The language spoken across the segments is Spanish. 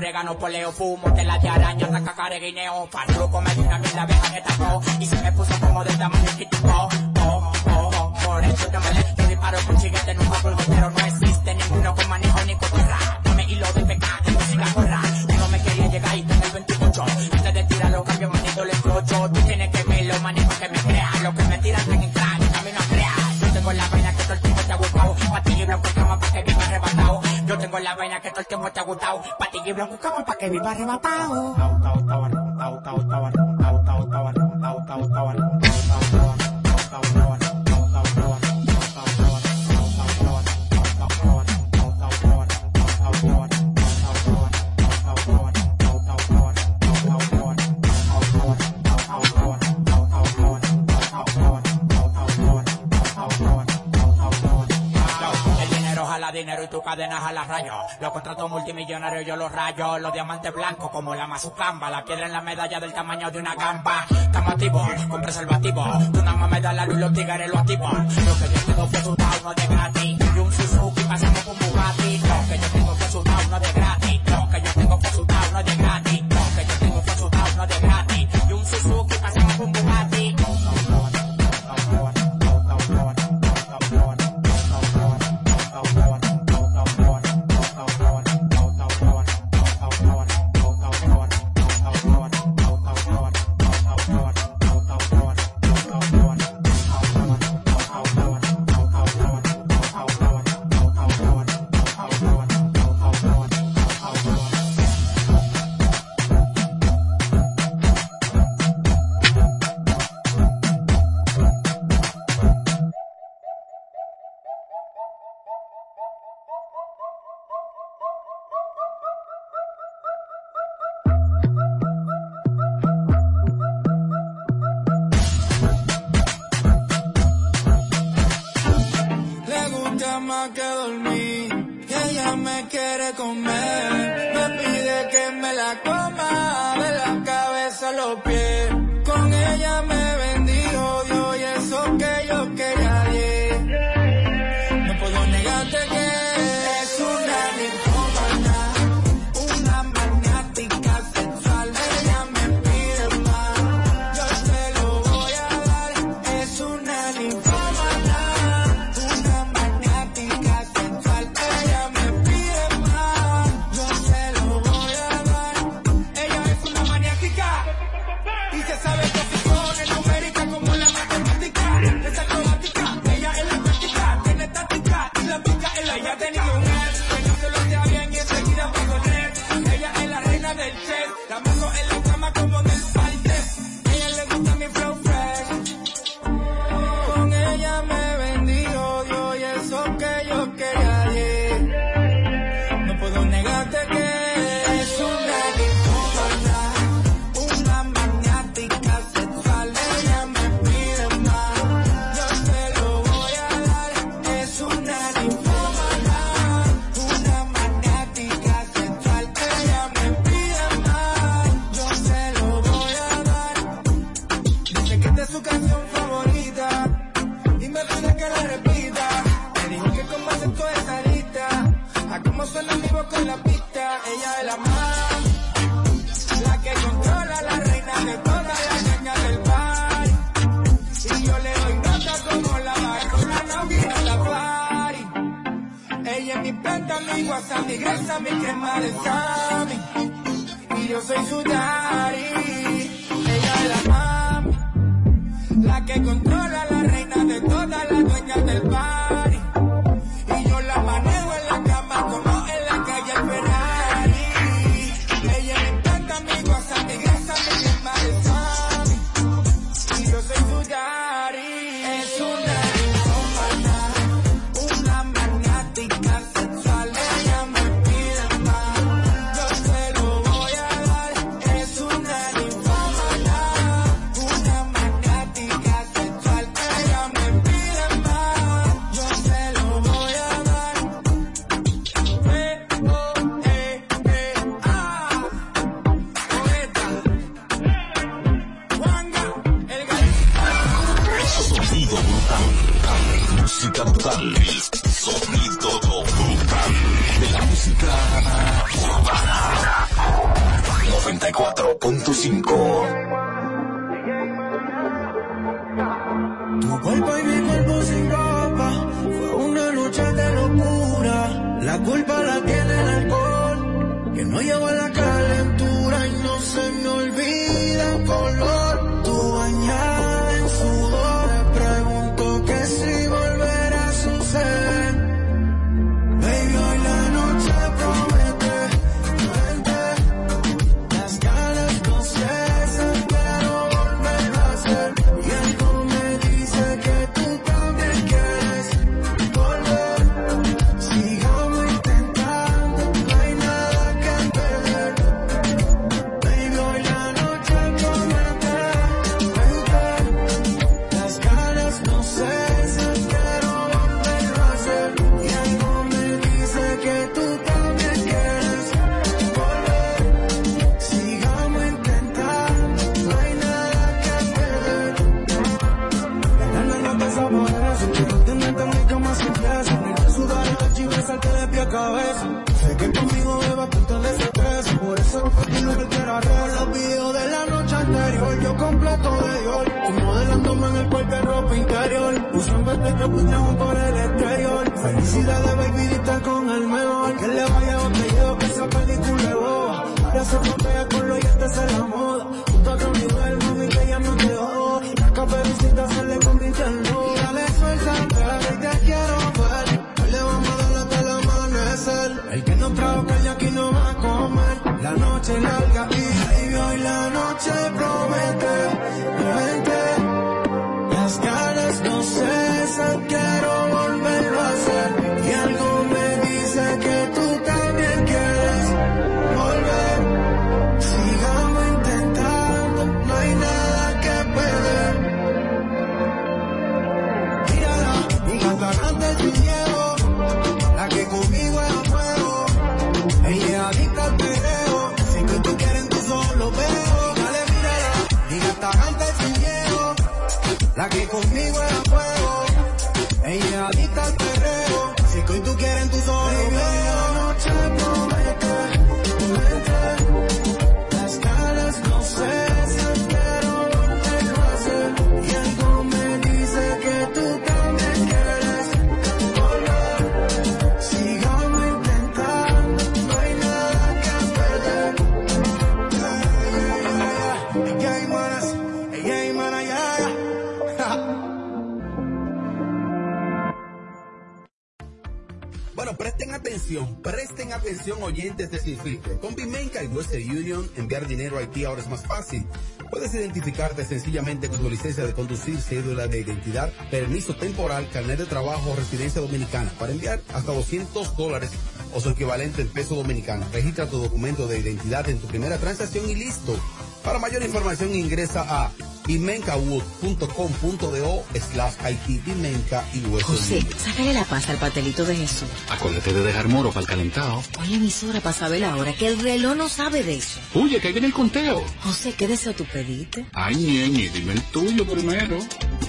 orégano, poleo, fumo, tela de araña, tacacare, guineo, farruco, me dio una mierda, abeja que tapó, y se me puso como de tamaño quitico, oh, oh, oh, oh, por eso te molé, yo disparo con chiguete, no hago el gotero, no existe ninguno con manejo ni con corra, dame hilo de pecado, música corra, no me quería llegar y tener 28, antes de tirarlo, cambio manito, le flocho, tú tienes que Yo tengo la vaina que todo el tiempo te ha gustado. ti y blanco como pa' que viva arrebatado. cadenas a las rayos. Los contratos multimillonarios yo los rayo. Los diamantes blancos como la mazucamba. La piedra en la medalla del tamaño de una gamba. Estamos activos, con preservativo. Tú nada más me das la luz, los tigres lo activan. Lo que yo tengo que sudar no es de gratis. Y un Suzuki pasamos con Bugatti. Lo que yo tengo que sudar no de gratis. brutal. El sonido brutal de la música urbana. 94.5 Que puñamos por el exterior. Felicidades, baby, diste con el mejor. Que le vaya botelleo, que esa película es boba. Ahora se con lo y este es la que conmigo es a fuego. Ella adicta al perreo, si que tú quieres tú solo veo. Presten atención oyentes de Sin. Con Bimenca y Western Union, enviar dinero a Haití ahora es más fácil. Puedes identificarte sencillamente con tu licencia de conducir, cédula de identidad, permiso temporal, carnet de trabajo o residencia dominicana para enviar hasta 200 dólares o su equivalente en peso dominicano. Registra tu documento de identidad en tu primera transacción y listo. Para mayor información ingresa a imencawood.com.do slash Haití Bimenca y Western José, sácale la paz al pastelito de Jesús. Acuérdate de dejar moro para el calentado. Oye, emisora, para saber la hora, que el reloj no sabe de eso. Oye, que ahí viene el conteo. José, ¿qué deseo tú pediste? Ay, ñeñe, dime el tuyo primero.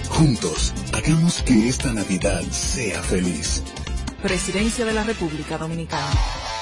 Juntos, hagamos que esta Navidad sea feliz. Presidencia de la República Dominicana.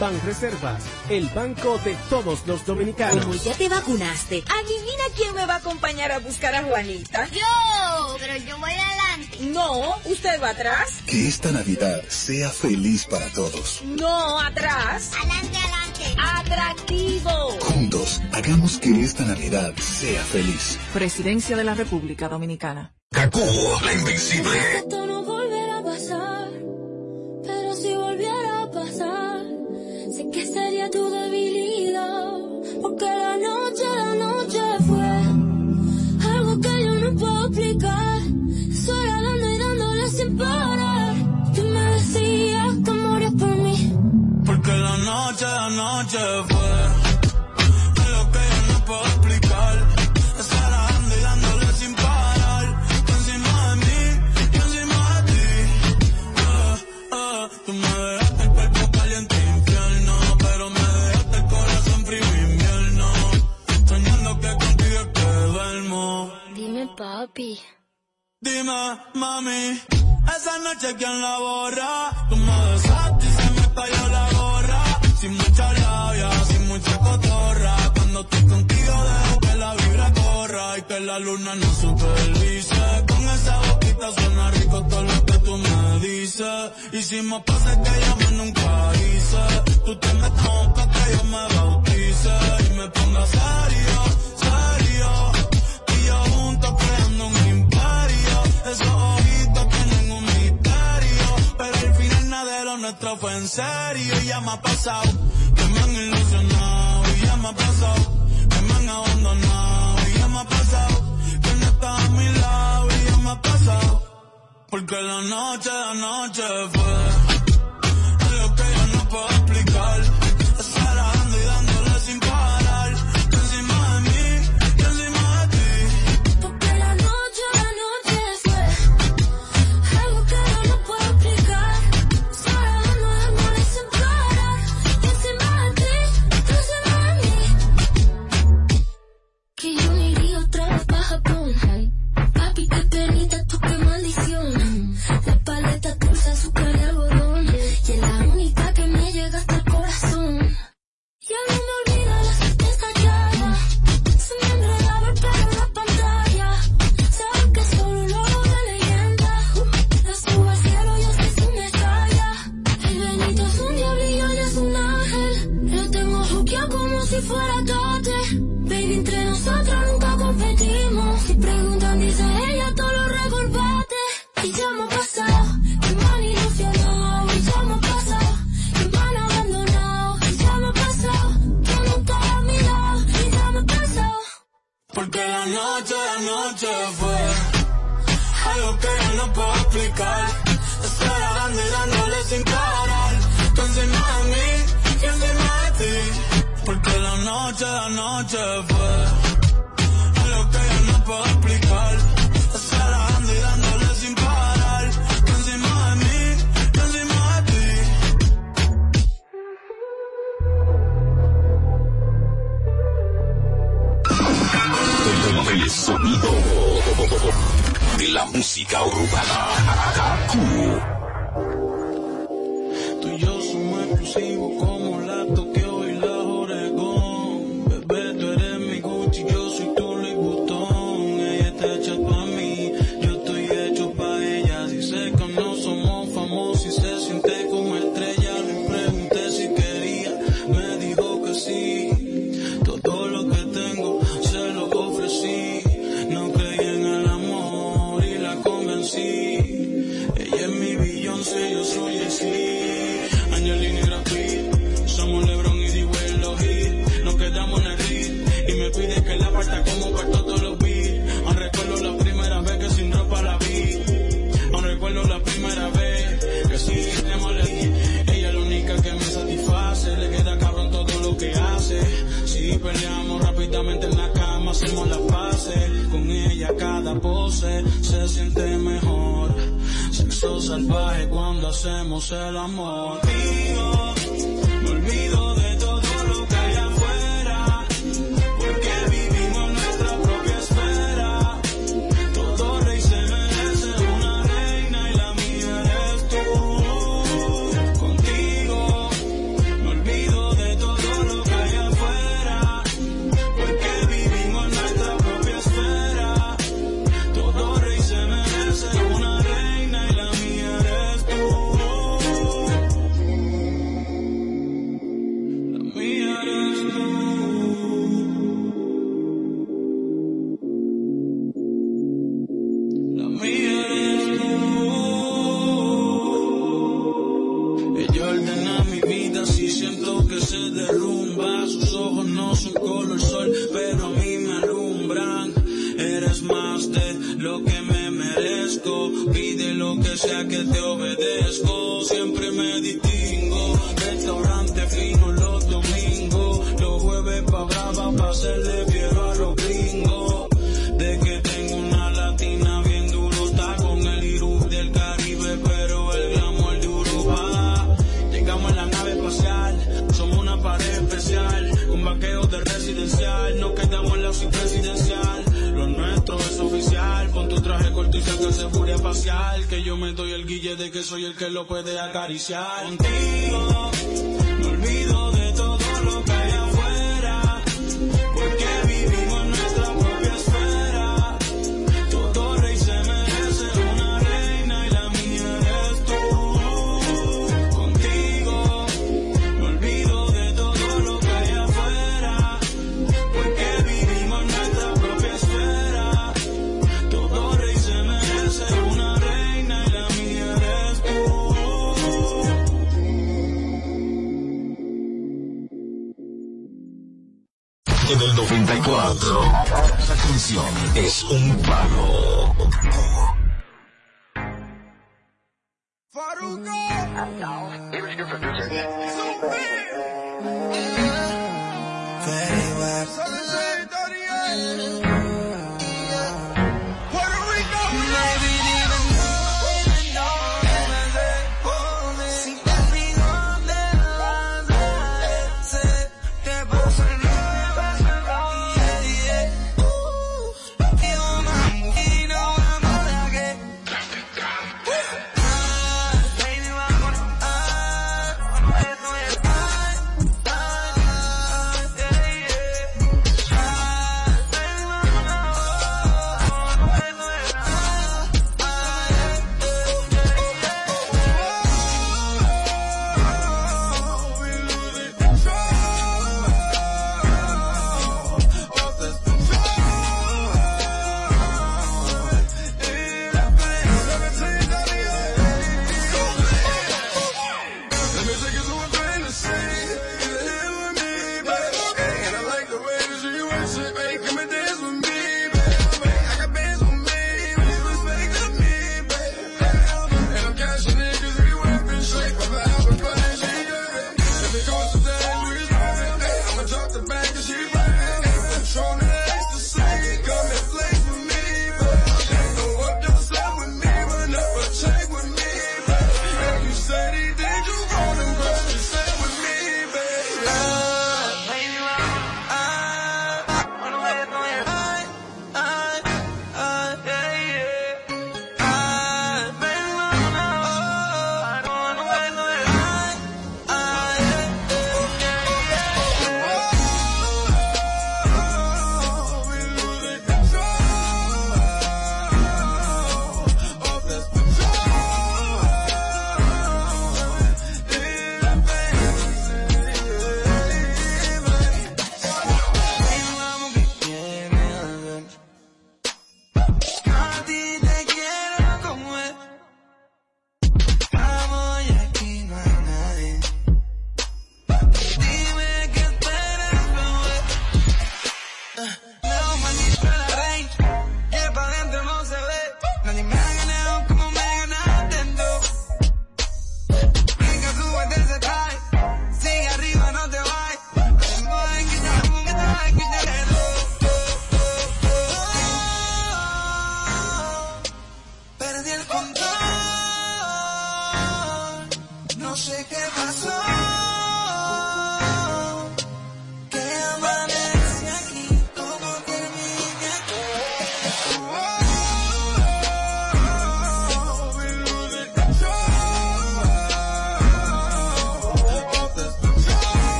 Banreservas, el banco de todos los dominicanos. Como ya te vacunaste, Adivina quién me va a acompañar a buscar a Juanita. ¡Yo! pero yo voy adelante. No, usted va atrás. Que esta Navidad sea feliz para todos. No, atrás. Adelante, adelante. Atractivo. Juntos, hagamos que esta Navidad sea feliz. Presidencia de la República Dominicana. Kaku, la invencible. Noche, la noche fue algo que yo no puedo explicar. Estar dando y dándole sin parar. Encima de mí, encima de ti. Ah, ah, tú me dejaste el cuerpo caliente infierno, pero me dejaste el corazón frío invierno. Soñando que contigo es que duermo. dime papi. Dime, mami, esa noche quién la borra. Tú me besaste y se me cayó la. Sin mucha labia, sin mucha cotorra. Cuando estoy contigo dejo que la vibra corra y que la luna no supervise. Con esa boquita suena rico todo lo que tú me dices. Hicimos cosas que yo más nunca hice. Tú te metes pa' que yo me bautice y me ponga serio, serio. Y yo juntos creando un imperio. Esos lo nuestro fue en serio. Y ya me ha pasado me han ilusionado. Y ya me ha pasado me han abandonado. Y ya me ha pasado que no estás a mi lado. Y ya me ha pasado. Porque la noche, la noche fue algo que yo no puedo noche, la noche fue algo que yo no puedo explicar. Estar dando y dándole sin parar. Tú encima de mí, yo encima de ti. Porque la noche, la noche fue la música urbana. Sexo salvaje cuando hacemos el amor.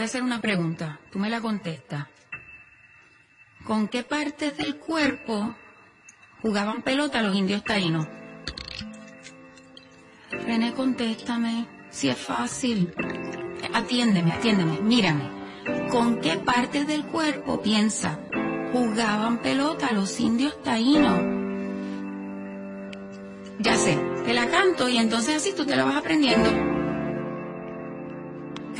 Voy a hacer una pregunta. Tú me la contestas. ¿Con qué partes del cuerpo jugaban pelota los indios taínos? René, contéstame. Si es fácil. Atiéndeme, atiéndeme, mírame. ¿Con qué parte del cuerpo piensa? Jugaban pelota los indios taínos. Ya sé, te la canto y entonces así tú te la vas aprendiendo.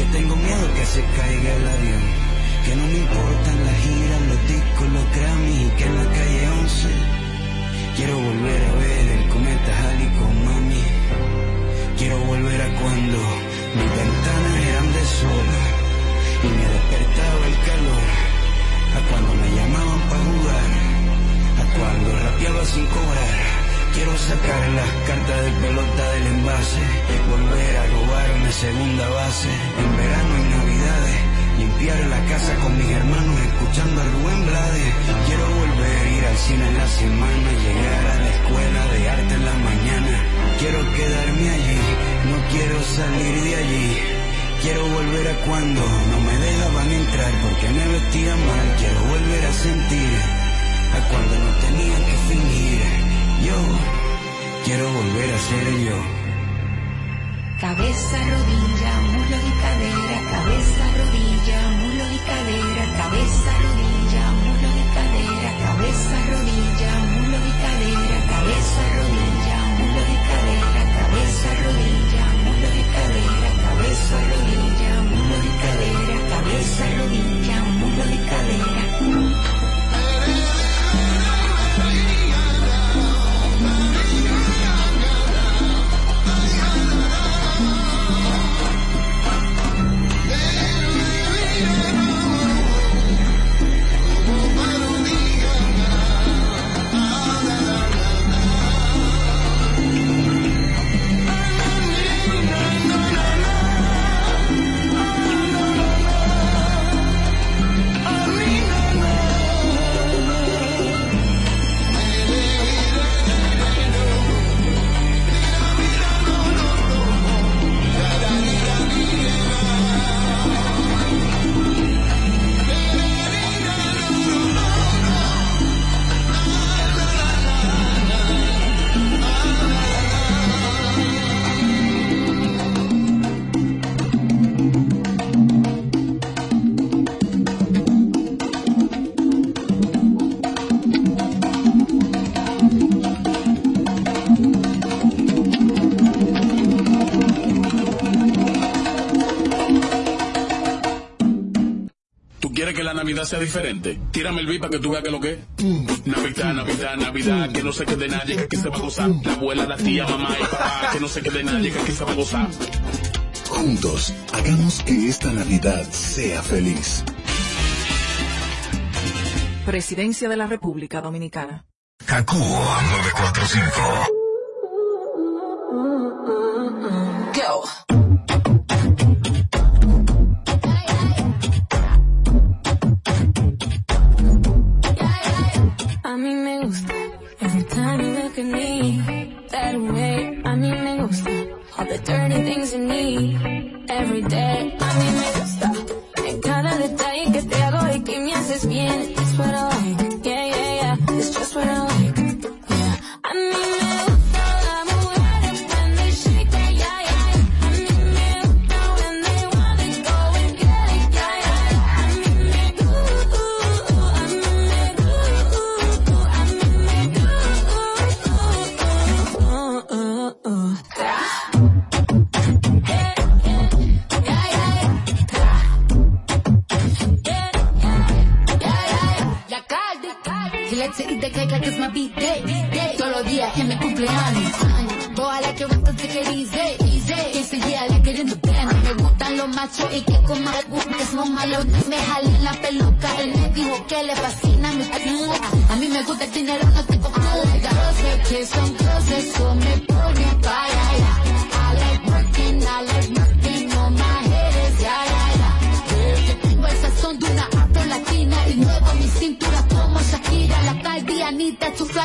que tengo miedo que se caiga el avión, que no me importan las giras, los discos, los Grammys y que en la calle 11 quiero volver a ver el cometa segunda base, en verano y navidades, limpiar la casa con mis hermanos escuchando a Rubén Blades. Quiero volver a ir al cine en la semana, llegar a la escuela de arte en la mañana. Quiero quedarme allí, no quiero salir de allí. Quiero volver a cuando no me dejaban entrar porque me vestía mal. Quiero volver a sentir a cuando no tenía que fingir. Yo quiero volver a ser yo. Cabeza, rodilla, muslo y cadera, cabeza, rodilla, muslo y cadera, cabeza, rodilla, muslo y cadera, cabeza, rodilla, muslo y cadera, cabeza, rodilla, muslo y cadera, cabeza, rodilla, muslo y cadera, cabeza, rodilla, muslo y cadera, cabeza, rodilla, muslo y cadera. Sea diferente? Tírame el beat para que tú veas que lo que es. Navidad, Navidad, Navidad, que no se quede nadie, que aquí se va a gozar. La abuela, la tía, mamá y papá, que no se quede nadie, que aquí se va a gozar. Juntos, hagamos que esta Navidad sea feliz. Presidencia de la República Dominicana. Kaku 945. Go.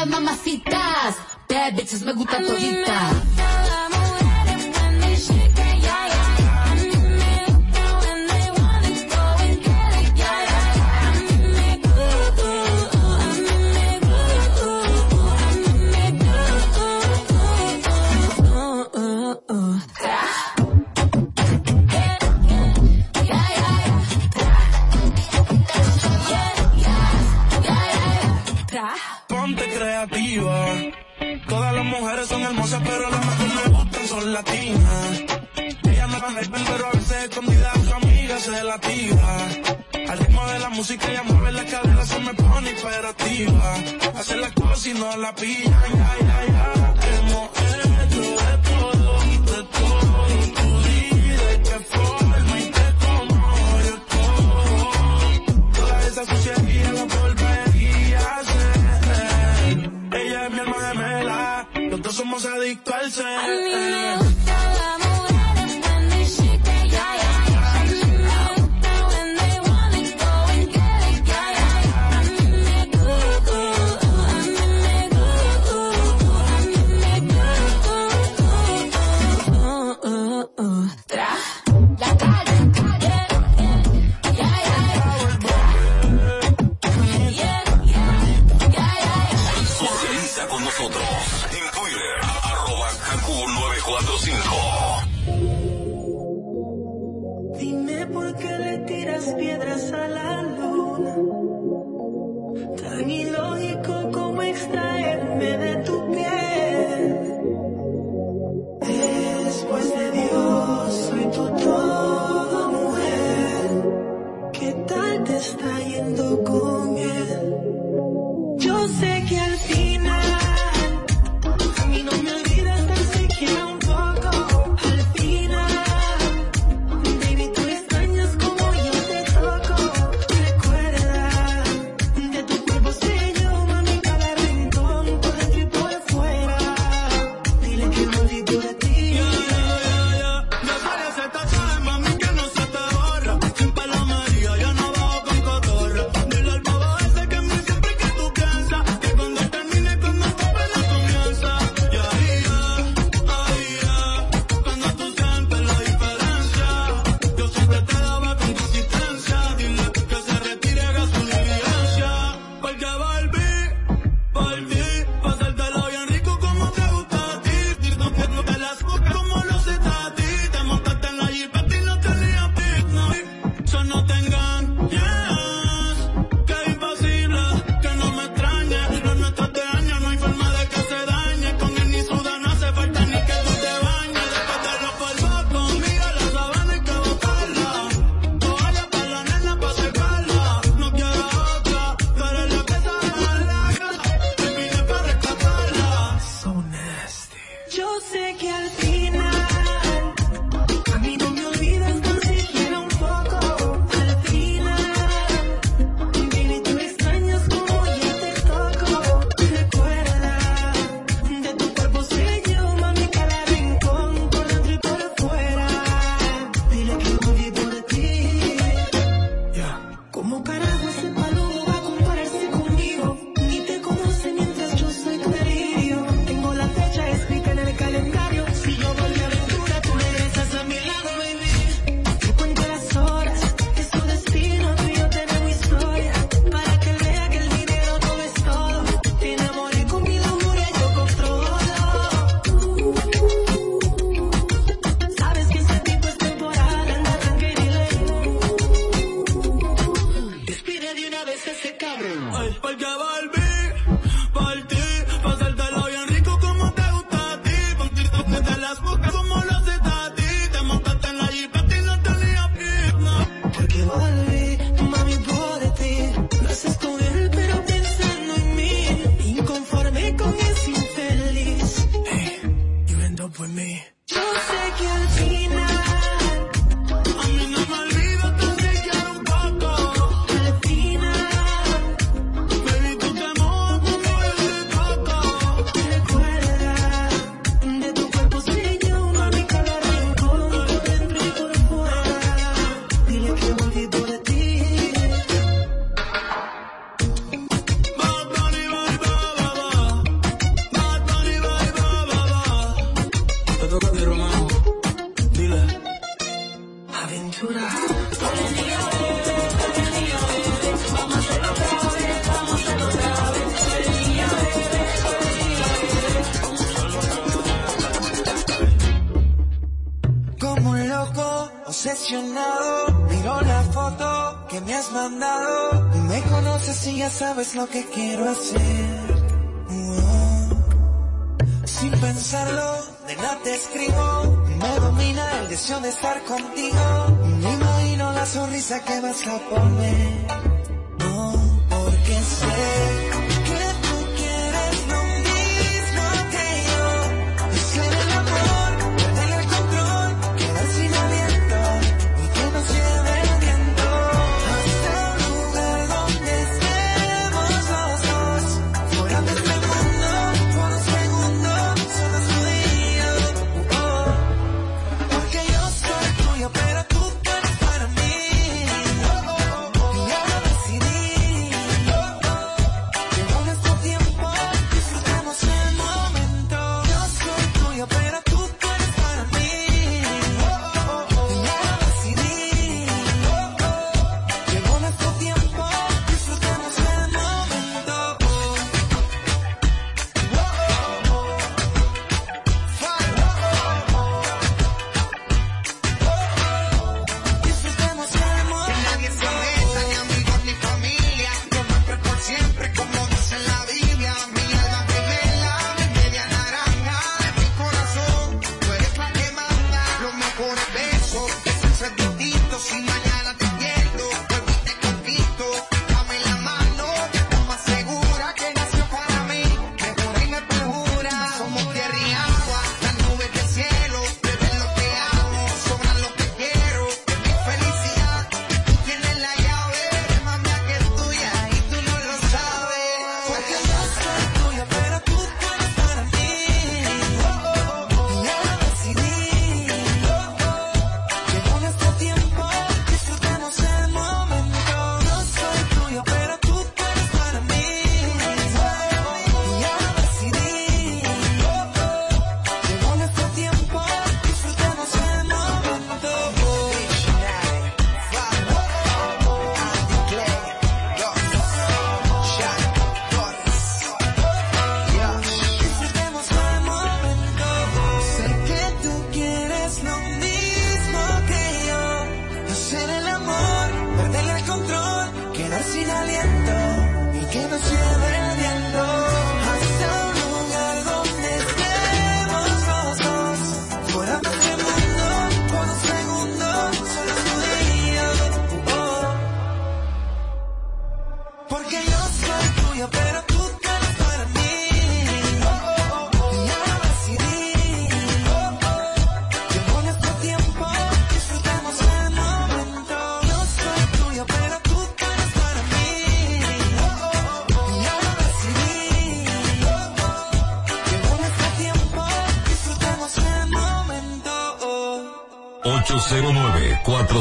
Mamacitas. Bad bitches me gustan.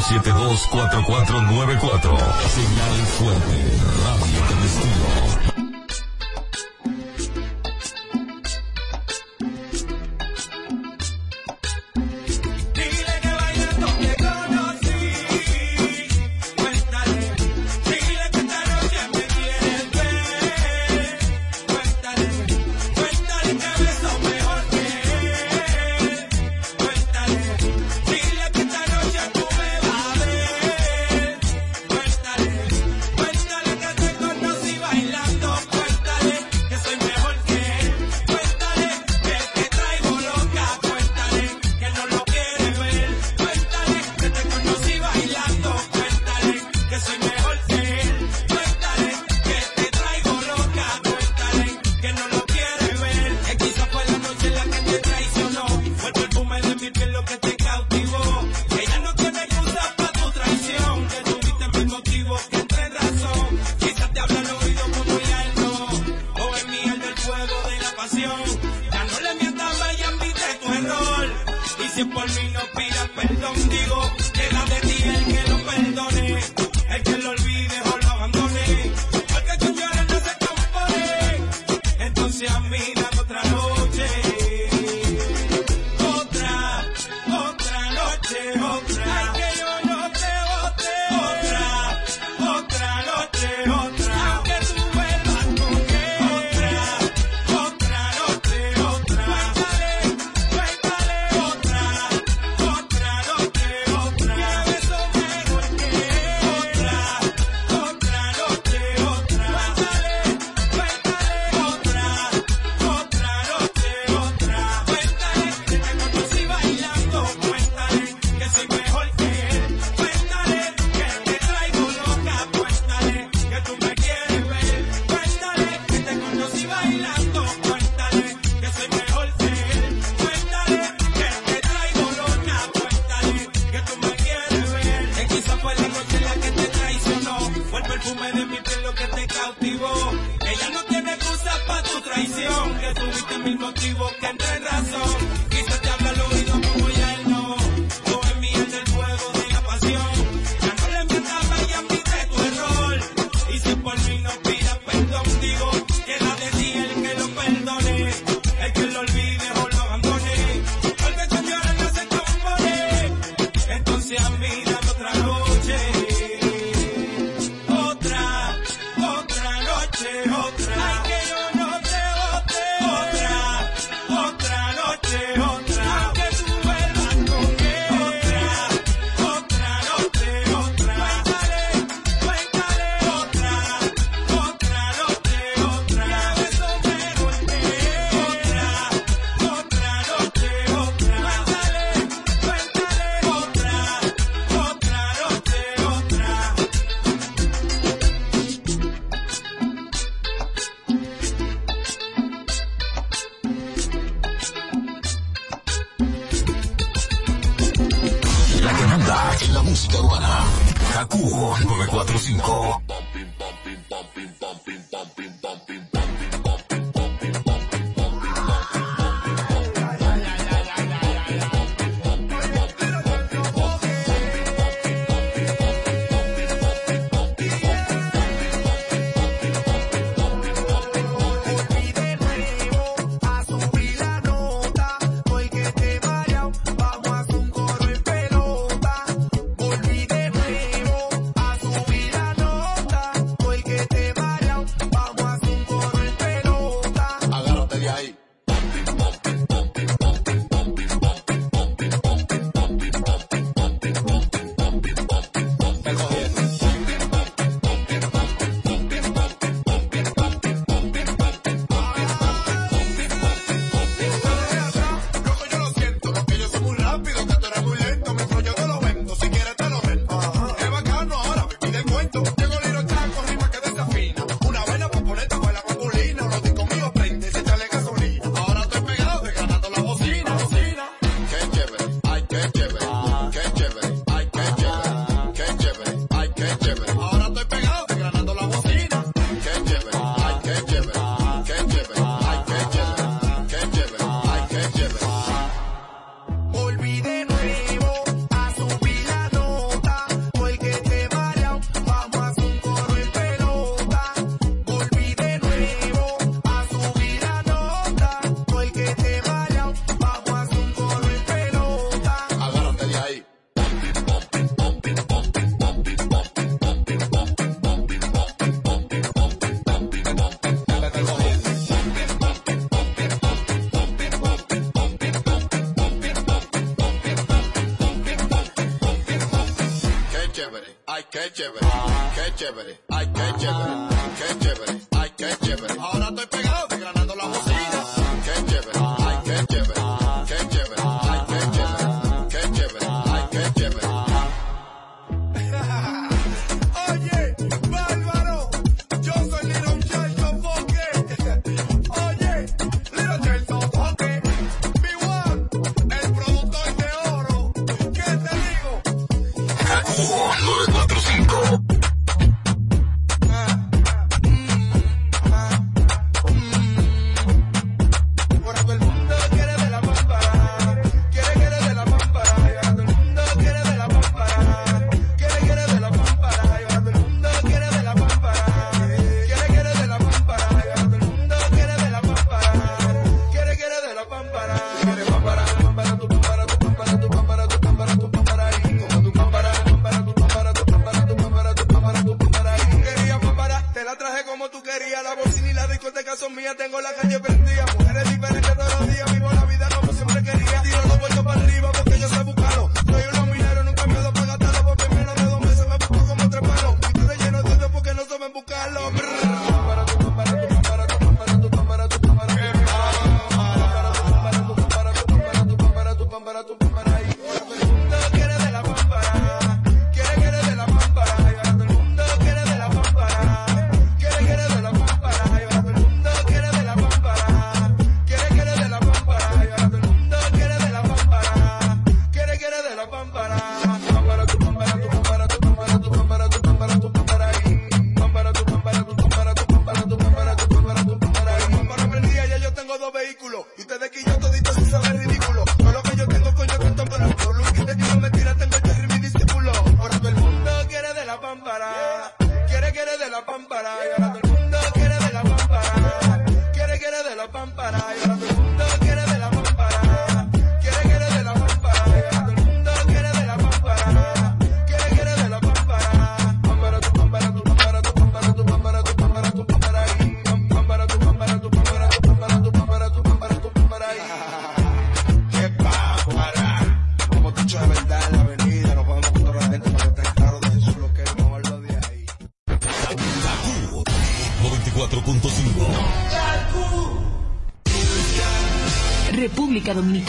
472-4494. Señal fuerte, radio del. música urbana. Haku 945. Ay qué chévere, qué chévere, ay qué chévere, qué chévere, ay qué chévere. Ahora estoy pegado, desgranando la bocina. Chévere, qué chévere,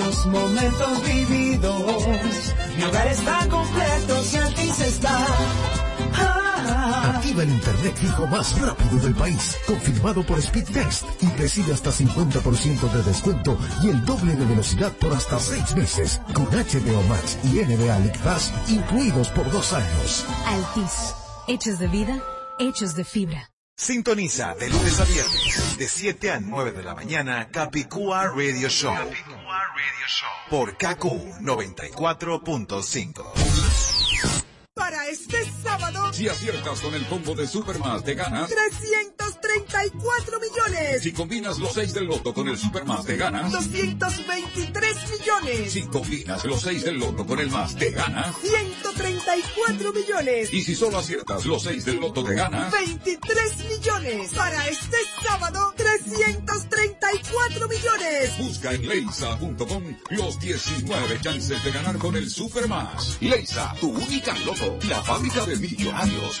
los momentos vividos. Mi hogar está completo si Altis está. Ah. Activa el internet fijo más rápido del país, confirmado por Speedtest y recibe hasta 50% de descuento y el doble de velocidad por hasta 6 meses, con HBO Max y NBA League Pass incluidos por dos años. Altis. Hechos de vida, hechos de fibra. Sintoniza de lunes a viernes, de 7 a 9 de la mañana, Capicúa Radio Show. Por KQ 94.5. Para este sábado, Si aciertas con el combo de Supermas, te ganas. 334 millones. Si combinas los 6 del loto con el Supermas, te ganas. 223 millones. Si combinas los 6 del loto con el más, te ganas. 134 millones. Y si solo aciertas los 6 del loto, te ganas. 23 millones. Para este sábado, 334 millones. Busca en leisa.com los 19 chances de ganar con el Supermas. Leisa, tu única loto, la fábrica de millonarios.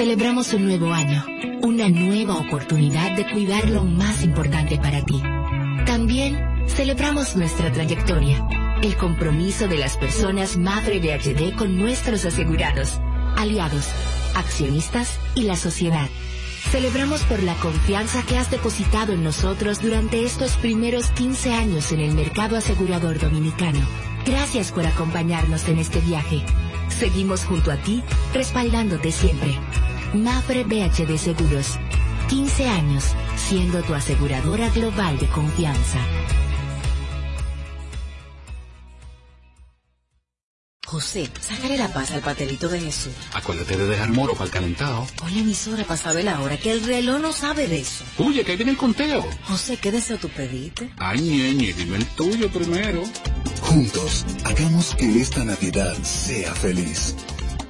Celebramos un nuevo año, una nueva oportunidad de cuidar lo más importante para ti. También celebramos nuestra trayectoria, el compromiso de las personas Mafre BHD con nuestros asegurados, aliados, accionistas y la sociedad. Celebramos por la confianza que has depositado en nosotros durante estos primeros 15 años en el mercado asegurador dominicano. Gracias por acompañarnos en este viaje. Seguimos junto a ti, respaldándote siempre. Mafre BHD Seguros. 15 años siendo tu aseguradora global de confianza. José, sácale la paz al patelito de Jesús. Acuérdate de dejar moro para el calentado. Pon la emisora para saber la hora, que el reloj no sabe de eso. Oye, que ahí viene el conteo. José, ¿qué deseo tú pediste? Ay, ñeñe, dime el tuyo primero. Juntos, hagamos que esta Navidad sea feliz.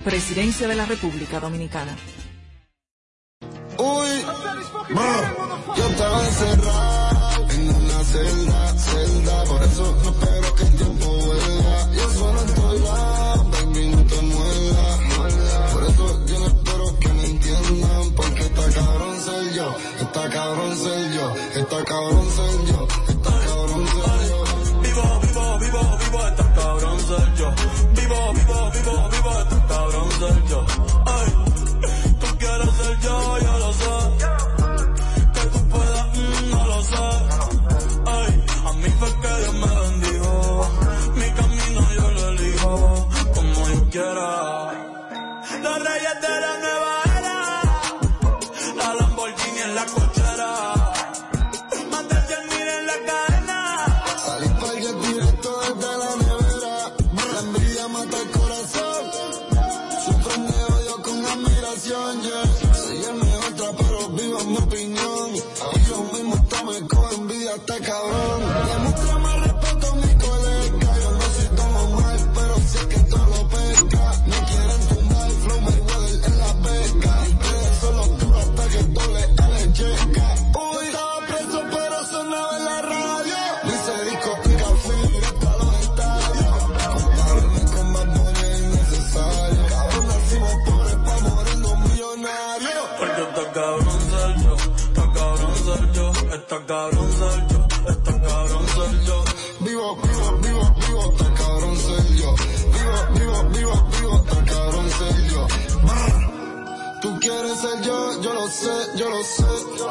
Presidencia de la República Dominicana. Uy, bro, yo estaba encerrado en una celda, celda. Por eso no espero que el tiempo vuelva. Yo solo estoy la, baby, no te muerda. Por eso yo no espero que me entiendan. Porque está cabrón soy yo, está cabrón soy yo, está cabrón soy yo, está cabrón soy yo. Vivo, vivo, vivo, vivo, está cabrón soy yo. Vivo, vivo, vivo.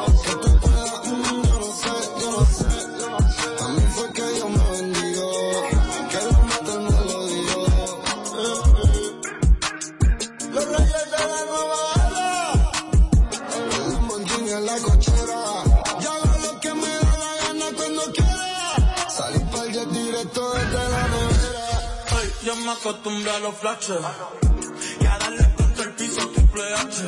Yo no sé, yo no sé, yo no sé. A mí fue que Dios me bendigo. Quiero. Los reyes de la roba de la. El en la cochera. Ya abro lo que me da la gana cuando quiera. Salí para allá directo desde la nevera. Ay, ya me acostumbro a los flashes. Y a darle contra el piso a tu pleache.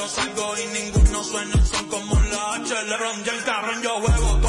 Yo salgo y ninguno suena son como la H. LeBron James, carrón, yo huevo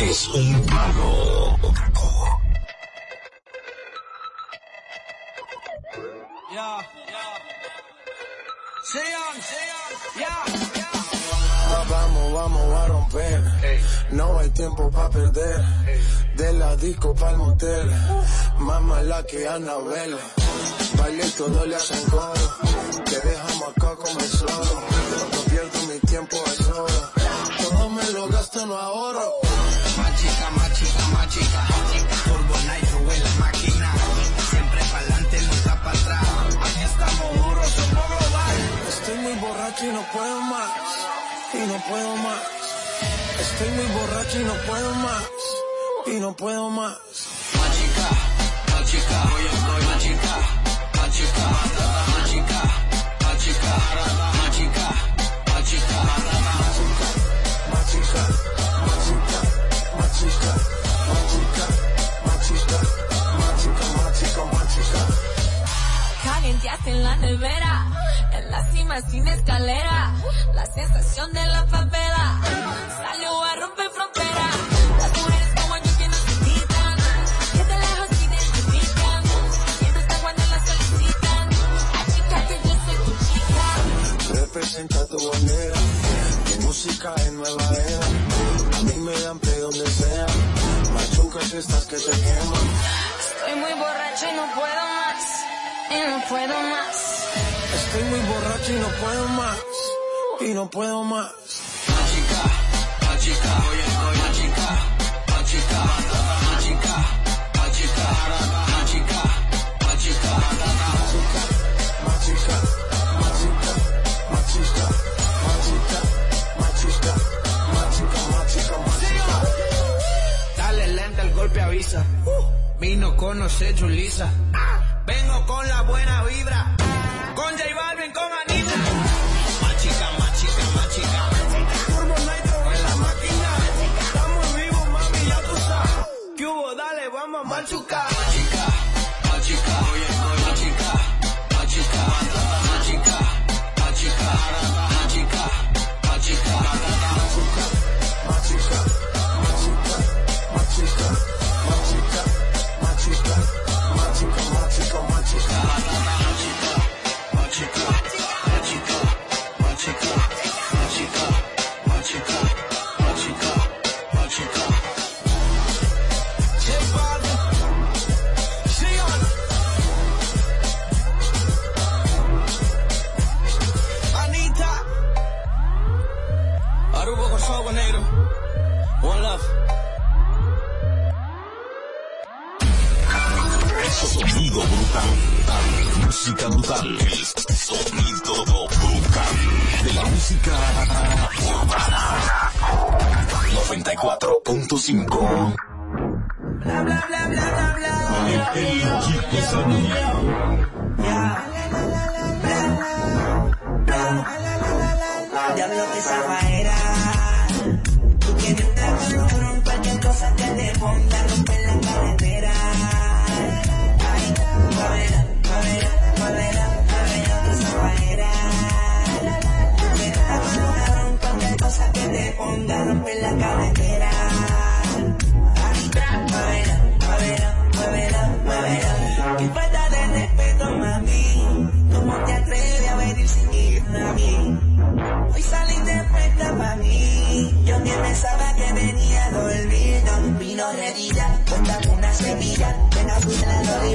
es un. Yeah, yeah. Ah, Vamos, vamos a romper. No hay tiempo para perder. De la disco pa'l motel. Más mala que Anabel. Baile y todo le hacen coro. Te dejamos acá como el solo. No pierdo mi tiempo es oro. Todo me lo gasto, no ahorro. Chica. Turbo Nitro en la máquina. Siempre pa'lante, nunca para atrás. Aquí estamos duros, somos global. Estoy muy borracho y no puedo más. Y no puedo más. Estoy muy borracho y no puedo más. Y no puedo más. Más chica, más chica. Oye, soy más chica, más chica. Más chica, más En la nevera, en la cima sin escalera, la sensación de la favela salió a romper frontera. Las mujeres como yo que necesitan, que de lejos se identifican, siempre están cuando las solicitan. Achícate, yo soy tu chica. Representa tu bandera. Música es nueva era. A mí me dan play donde sea. Machucas estas que te queman. Estoy muy borracho y no puedo más, y no puedo más. Estoy muy borracho y no puedo más. Y no puedo más. Más chica, más chica. Oye, soy más chica, más chica. Más chica, más chica. Más chica, más chica. Más chica, más chica, más chica, más chica, más chica, más chica, más chica, más chica. Dale lenta, el golpe avisa. Vino conoce Julisa.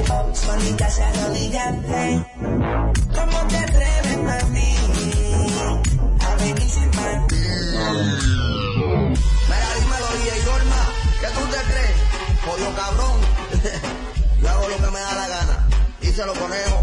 Cuidar la lollipop, solita se arrodilla. Hey. ¿Cómo te atreves, mami? A venir sin más. Mira, dímelo, DJ Norma, ¿qué tú te crees? Jodido cabrón. Yo hago lo que me da la gana. Y se lo ponemos.